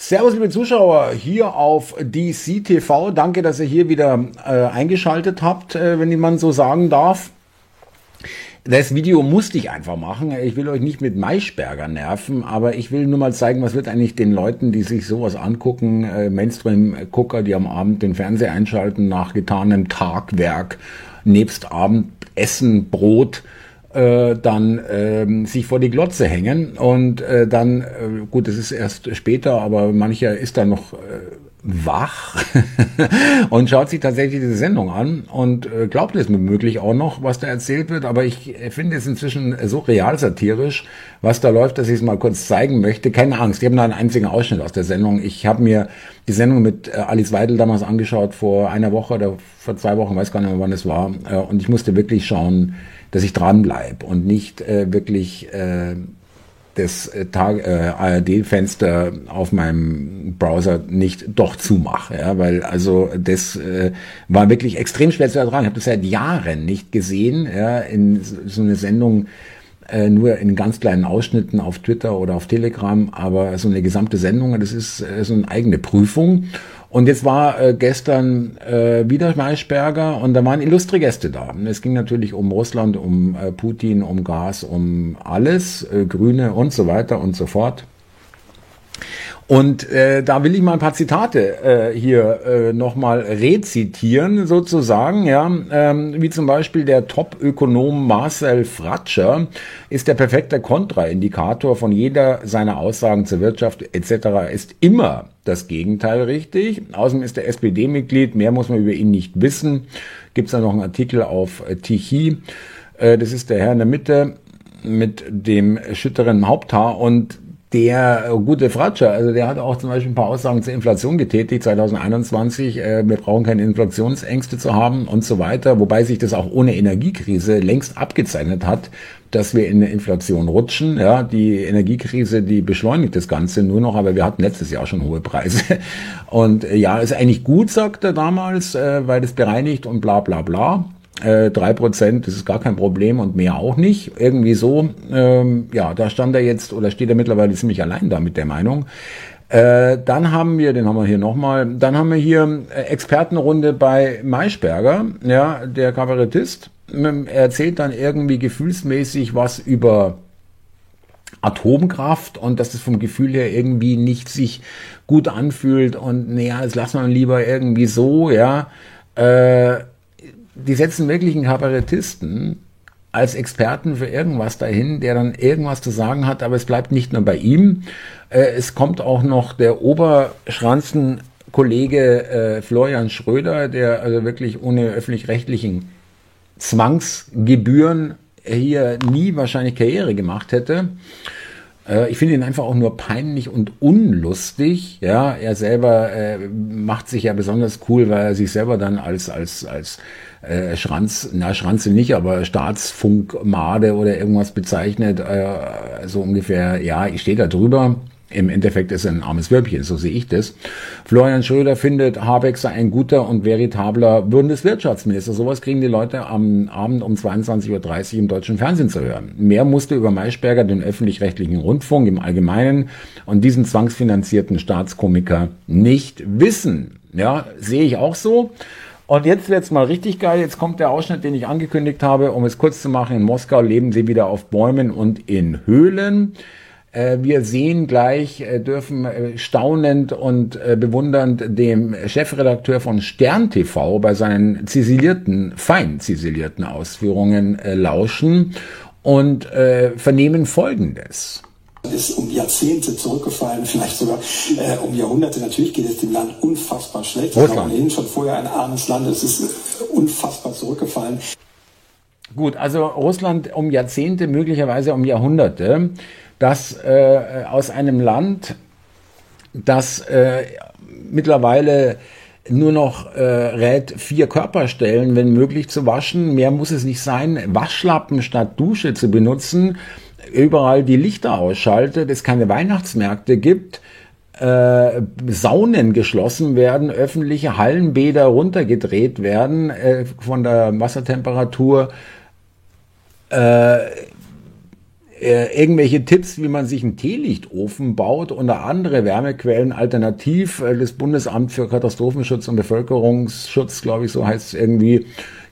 Servus, liebe Zuschauer, hier auf DC TV. Danke, dass ihr hier wieder äh, eingeschaltet habt, äh, wenn man so sagen darf. Das Video musste ich einfach machen. Ich will euch nicht mit Maischberger nerven, aber ich will nur mal zeigen, was wird eigentlich den Leuten, die sich sowas angucken, äh, Mainstream-Gucker, die am Abend den Fernseher einschalten nach getanem Tagwerk, nebst Abendessen, Brot, äh, dann ähm, sich vor die Glotze hängen und äh, dann, äh, gut, es ist erst später, aber mancher ist dann noch äh, wach und schaut sich tatsächlich diese Sendung an und äh, glaubt es mir möglich auch noch, was da erzählt wird, aber ich finde es inzwischen so real satirisch, was da läuft, dass ich es mal kurz zeigen möchte. Keine Angst, ich habe nur einen einzigen Ausschnitt aus der Sendung. Ich habe mir die Sendung mit äh, Alice Weidel damals angeschaut, vor einer Woche oder vor zwei Wochen, weiß gar nicht mehr, wann es war, äh, und ich musste wirklich schauen, dass ich dranbleibe und nicht äh, wirklich äh, das äh, äh, ARD-Fenster auf meinem Browser nicht doch zumache. Ja, weil also das äh, war wirklich extrem schwer zu ertragen. Ich habe das seit Jahren nicht gesehen, ja, in so eine Sendung äh, nur in ganz kleinen Ausschnitten auf Twitter oder auf Telegram, aber so eine gesamte Sendung, das ist äh, so eine eigene Prüfung. Und jetzt war äh, gestern äh, wieder Maischberger und da waren illustre Gäste da. Es ging natürlich um Russland, um äh, Putin, um Gas, um alles, äh, Grüne und so weiter und so fort. Und äh, da will ich mal ein paar Zitate äh, hier äh, nochmal rezitieren, sozusagen, ja, ähm, wie zum Beispiel der Top-Ökonom Marcel Fratscher ist der perfekte Kontraindikator von jeder seiner Aussagen zur Wirtschaft etc. ist immer das Gegenteil richtig. Außerdem ist der SPD-Mitglied, mehr muss man über ihn nicht wissen. Gibt es da noch einen Artikel auf äh, Tichy, äh, das ist der Herr in der Mitte mit dem schütteren Haupthaar und der äh, gute Fratscher, also der hat auch zum Beispiel ein paar Aussagen zur Inflation getätigt 2021. Äh, wir brauchen keine Inflationsängste zu haben und so weiter, wobei sich das auch ohne Energiekrise längst abgezeichnet hat, dass wir in eine Inflation rutschen. Ja, die Energiekrise, die beschleunigt das Ganze nur noch, aber wir hatten letztes Jahr schon hohe Preise. Und äh, ja, ist eigentlich gut, sagt er damals, äh, weil das bereinigt und bla bla bla. Äh, drei Prozent, das ist gar kein Problem und mehr auch nicht. Irgendwie so, ähm, ja, da stand er jetzt oder steht er mittlerweile ziemlich allein da mit der Meinung. Äh, dann haben wir, den haben wir hier nochmal, dann haben wir hier äh, Expertenrunde bei Maischberger, ja, der Kabarettist. Ähm, er erzählt dann irgendwie gefühlsmäßig was über Atomkraft und dass es vom Gefühl her irgendwie nicht sich gut anfühlt und naja, das lassen wir lieber irgendwie so, ja. Äh, die setzen wirklich einen Kabarettisten als Experten für irgendwas dahin, der dann irgendwas zu sagen hat, aber es bleibt nicht nur bei ihm. Äh, es kommt auch noch der Oberschranzenkollege äh, Florian Schröder, der also wirklich ohne öffentlich-rechtlichen Zwangsgebühren hier nie wahrscheinlich Karriere gemacht hätte. Äh, ich finde ihn einfach auch nur peinlich und unlustig. Ja, er selber äh, macht sich ja besonders cool, weil er sich selber dann als als als äh, Schranz, na Schranze nicht, aber Staatsfunkmade oder irgendwas bezeichnet, äh, so ungefähr, ja, ich stehe da drüber. Im Endeffekt ist er ein armes Wölbchen, so sehe ich das. Florian Schröder findet, Habeck sei ein guter und veritabler Bundeswirtschaftsminister. Sowas kriegen die Leute am Abend um 22.30 Uhr im deutschen Fernsehen zu hören. Mehr musste über Maischberger, den öffentlich-rechtlichen Rundfunk im Allgemeinen und diesen zwangsfinanzierten Staatskomiker nicht wissen. Ja, sehe ich auch so. Und jetzt wird's mal richtig geil. Jetzt kommt der Ausschnitt, den ich angekündigt habe. Um es kurz zu machen, in Moskau leben sie wieder auf Bäumen und in Höhlen. Äh, wir sehen gleich, äh, dürfen äh, staunend und bewundernd dem Chefredakteur von Stern TV bei seinen ziselierten, fein ziselierten Ausführungen lauschen und vernehmen Folgendes ist um Jahrzehnte zurückgefallen, vielleicht sogar äh, um Jahrhunderte. Natürlich geht es dem Land unfassbar schlecht. Es war ohnehin schon vorher ein armes Land. Es ist unfassbar zurückgefallen. Gut, also Russland um Jahrzehnte, möglicherweise um Jahrhunderte, das äh, aus einem Land, das äh, mittlerweile nur noch äh, rät, vier Körperstellen, wenn möglich, zu waschen. Mehr muss es nicht sein. Waschlappen statt Dusche zu benutzen überall die Lichter ausschaltet, es keine Weihnachtsmärkte gibt, äh, Saunen geschlossen werden, öffentliche Hallenbäder runtergedreht werden äh, von der Wassertemperatur. Äh, äh, irgendwelche Tipps, wie man sich einen Teelichtofen baut oder andere Wärmequellen alternativ. Äh, das Bundesamt für Katastrophenschutz und Bevölkerungsschutz, glaube ich, so heißt es irgendwie,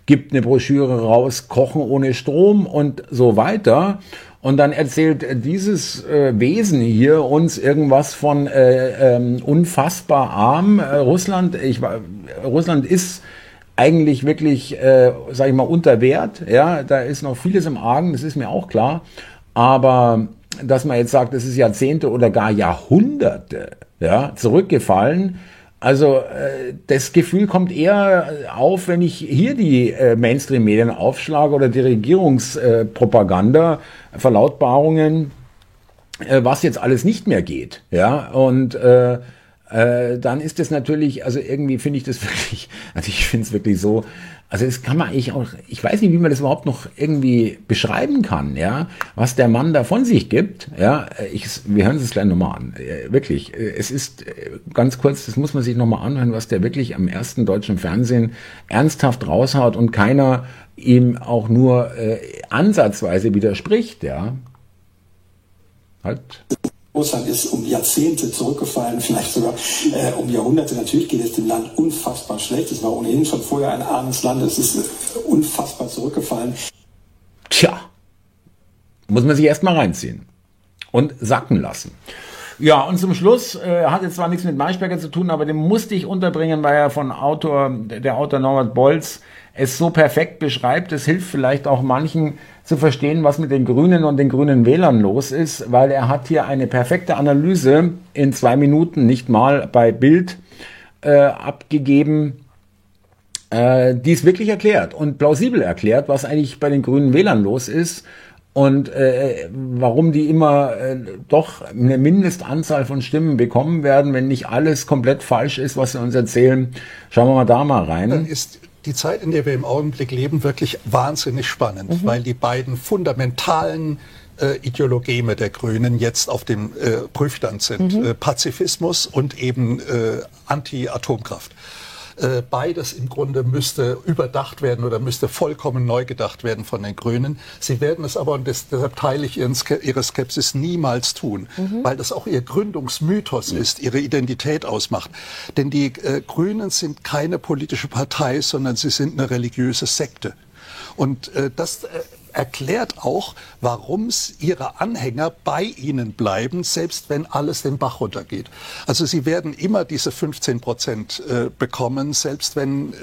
gibt eine Broschüre raus, Kochen ohne Strom und so weiter. Und dann erzählt dieses äh, Wesen hier uns irgendwas von äh, ähm, unfassbar arm. Äh, Russland, ich, Russland ist eigentlich wirklich, äh, sage ich mal, unter Wert. Ja, da ist noch vieles im Argen, das ist mir auch klar. Aber dass man jetzt sagt, es ist Jahrzehnte oder gar Jahrhunderte ja, zurückgefallen, also äh, das Gefühl kommt eher auf, wenn ich hier die äh, Mainstream-Medien aufschlage oder die Regierungspropaganda, äh, Verlautbarungen, äh, was jetzt alles nicht mehr geht. Ja, und äh, äh, dann ist es natürlich, also irgendwie finde ich das wirklich, also ich finde es wirklich so, also das kann man eigentlich auch, ich weiß nicht, wie man das überhaupt noch irgendwie beschreiben kann, ja, was der Mann da von sich gibt, ja, ich, wir hören es gleich nochmal an, äh, wirklich, äh, es ist ganz kurz, das muss man sich nochmal anhören, was der wirklich am ersten deutschen Fernsehen ernsthaft raushaut und keiner ihm auch nur äh, ansatzweise widerspricht, ja. Halt. Russland ist um Jahrzehnte zurückgefallen, vielleicht sogar äh, um Jahrhunderte. Natürlich geht es dem Land unfassbar schlecht. Es war ohnehin schon vorher ein armes Land. Es ist unfassbar zurückgefallen. Tja, muss man sich erstmal reinziehen und sacken lassen. Ja, und zum Schluss äh, hat jetzt zwar nichts mit Maischberger zu tun, aber den musste ich unterbringen, weil er von Autor, der Autor Norbert Bolz es so perfekt beschreibt. Es hilft vielleicht auch manchen zu verstehen, was mit den Grünen und den grünen Wählern los ist, weil er hat hier eine perfekte Analyse in zwei Minuten, nicht mal bei Bild, äh, abgegeben, äh, die es wirklich erklärt und plausibel erklärt, was eigentlich bei den grünen Wählern los ist und äh, warum die immer äh, doch eine Mindestanzahl von Stimmen bekommen werden, wenn nicht alles komplett falsch ist, was sie uns erzählen. Schauen wir mal da mal rein. Dann ist die Zeit, in der wir im Augenblick leben, wirklich wahnsinnig spannend, mhm. weil die beiden fundamentalen äh, Ideologeme der Grünen jetzt auf dem äh, Prüfstand sind. Mhm. Äh, Pazifismus und eben äh, Anti-Atomkraft. Äh, beides im Grunde müsste überdacht werden oder müsste vollkommen neu gedacht werden von den Grünen. Sie werden es aber, und deshalb teile ich ihre Skepsis, niemals tun, mhm. weil das auch ihr Gründungsmythos mhm. ist, ihre Identität ausmacht. Denn die äh, Grünen sind keine politische Partei, sondern sie sind eine religiöse Sekte. Und äh, das äh, erklärt auch, warum ihre Anhänger bei ihnen bleiben, selbst wenn alles den Bach runtergeht. Also sie werden immer diese 15 Prozent äh, bekommen, selbst wenn äh,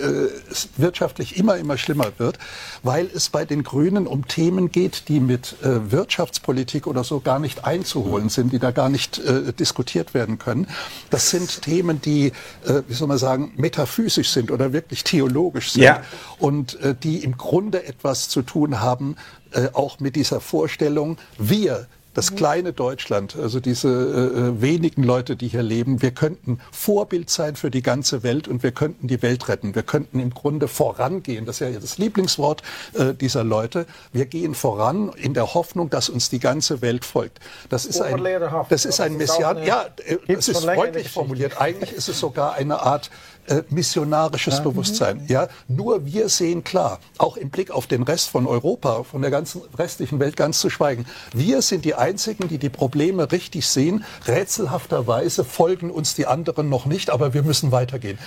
es wirtschaftlich immer, immer schlimmer wird, weil es bei den Grünen um Themen geht, die mit äh, Wirtschaftspolitik oder so gar nicht einzuholen sind, die da gar nicht äh, diskutiert werden können. Das sind Themen, die, äh, wie soll man sagen, metaphysisch sind oder wirklich theologisch sind ja. und äh, die im Grunde etwas zu tun haben äh, auch mit dieser Vorstellung, wir das mhm. kleine Deutschland, also diese äh, äh, wenigen Leute, die hier leben, wir könnten Vorbild sein für die ganze Welt und wir könnten die Welt retten. Wir könnten im Grunde vorangehen. Das ist ja das Lieblingswort äh, dieser Leute. Wir gehen voran in der Hoffnung, dass uns die ganze Welt folgt. Das ist ein, das ist ein Messian. Ja, äh, es ist freundlich formuliert. Eigentlich ist es sogar eine Art äh, missionarisches ja. Bewusstsein. Ja, nur wir sehen klar, auch im Blick auf den Rest von Europa, von der ganzen restlichen Welt ganz zu schweigen. Wir sind die einzigen, die die Probleme richtig sehen. Rätselhafterweise folgen uns die anderen noch nicht, aber wir müssen weitergehen.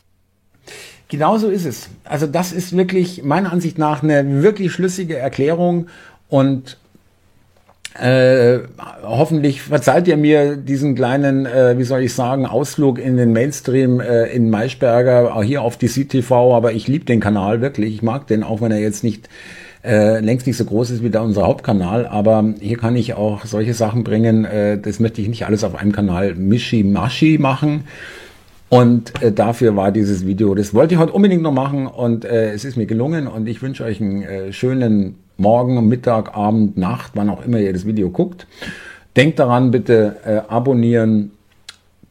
Genauso ist es. Also das ist wirklich meiner Ansicht nach eine wirklich schlüssige Erklärung und äh, hoffentlich verzeiht ihr mir diesen kleinen, äh, wie soll ich sagen, Ausflug in den Mainstream äh, in Maischberger, auch hier auf die CTV, aber ich liebe den Kanal wirklich. Ich mag den, auch wenn er jetzt nicht äh, längst nicht so groß ist wie da unser Hauptkanal, aber hier kann ich auch solche Sachen bringen. Äh, das möchte ich nicht alles auf einem Kanal mischi-maschi machen. Und äh, dafür war dieses Video, das wollte ich heute unbedingt noch machen und äh, es ist mir gelungen und ich wünsche euch einen äh, schönen Morgen, Mittag, Abend, Nacht, wann auch immer ihr das Video guckt. Denkt daran, bitte äh, abonnieren,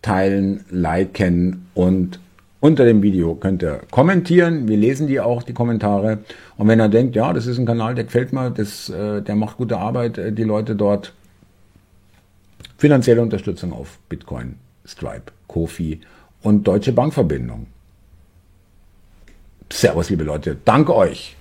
teilen, liken und unter dem Video könnt ihr kommentieren. Wir lesen die auch, die Kommentare. Und wenn ihr denkt, ja, das ist ein Kanal, der gefällt mir, das, äh, der macht gute Arbeit, äh, die Leute dort, finanzielle Unterstützung auf Bitcoin, Stripe, Kofi und Deutsche Bankverbindung. Servus, liebe Leute. Danke euch.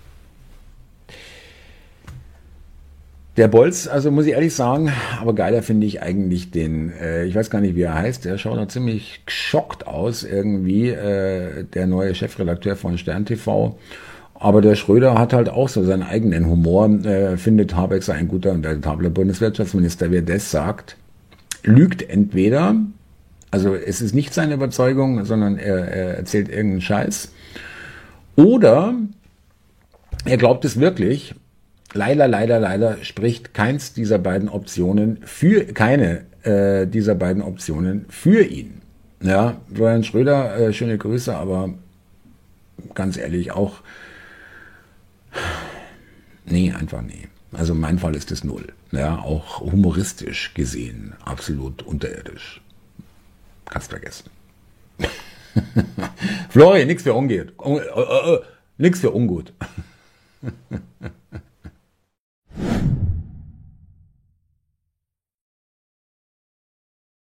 Der Bolz, also muss ich ehrlich sagen, aber geiler finde ich eigentlich den, äh, ich weiß gar nicht, wie er heißt, der schaut noch ziemlich geschockt aus irgendwie, äh, der neue Chefredakteur von Stern TV. Aber der Schröder hat halt auch so seinen eigenen Humor, äh, findet Habeck sei ein guter und veritabler Bundeswirtschaftsminister. Wer das sagt, lügt entweder, also es ist nicht seine Überzeugung, sondern er, er erzählt irgendeinen Scheiß, oder er glaubt es wirklich leider, leider, leider spricht keins dieser beiden Optionen für, keine äh, dieser beiden Optionen für ihn. Ja, Florian Schröder, äh, schöne Grüße, aber ganz ehrlich auch, nee, einfach nee. Also mein Fall ist es null. Ja, auch humoristisch gesehen absolut unterirdisch. Kannst vergessen. Flori, nix für ungut. Uh, uh, uh, nix für ungut.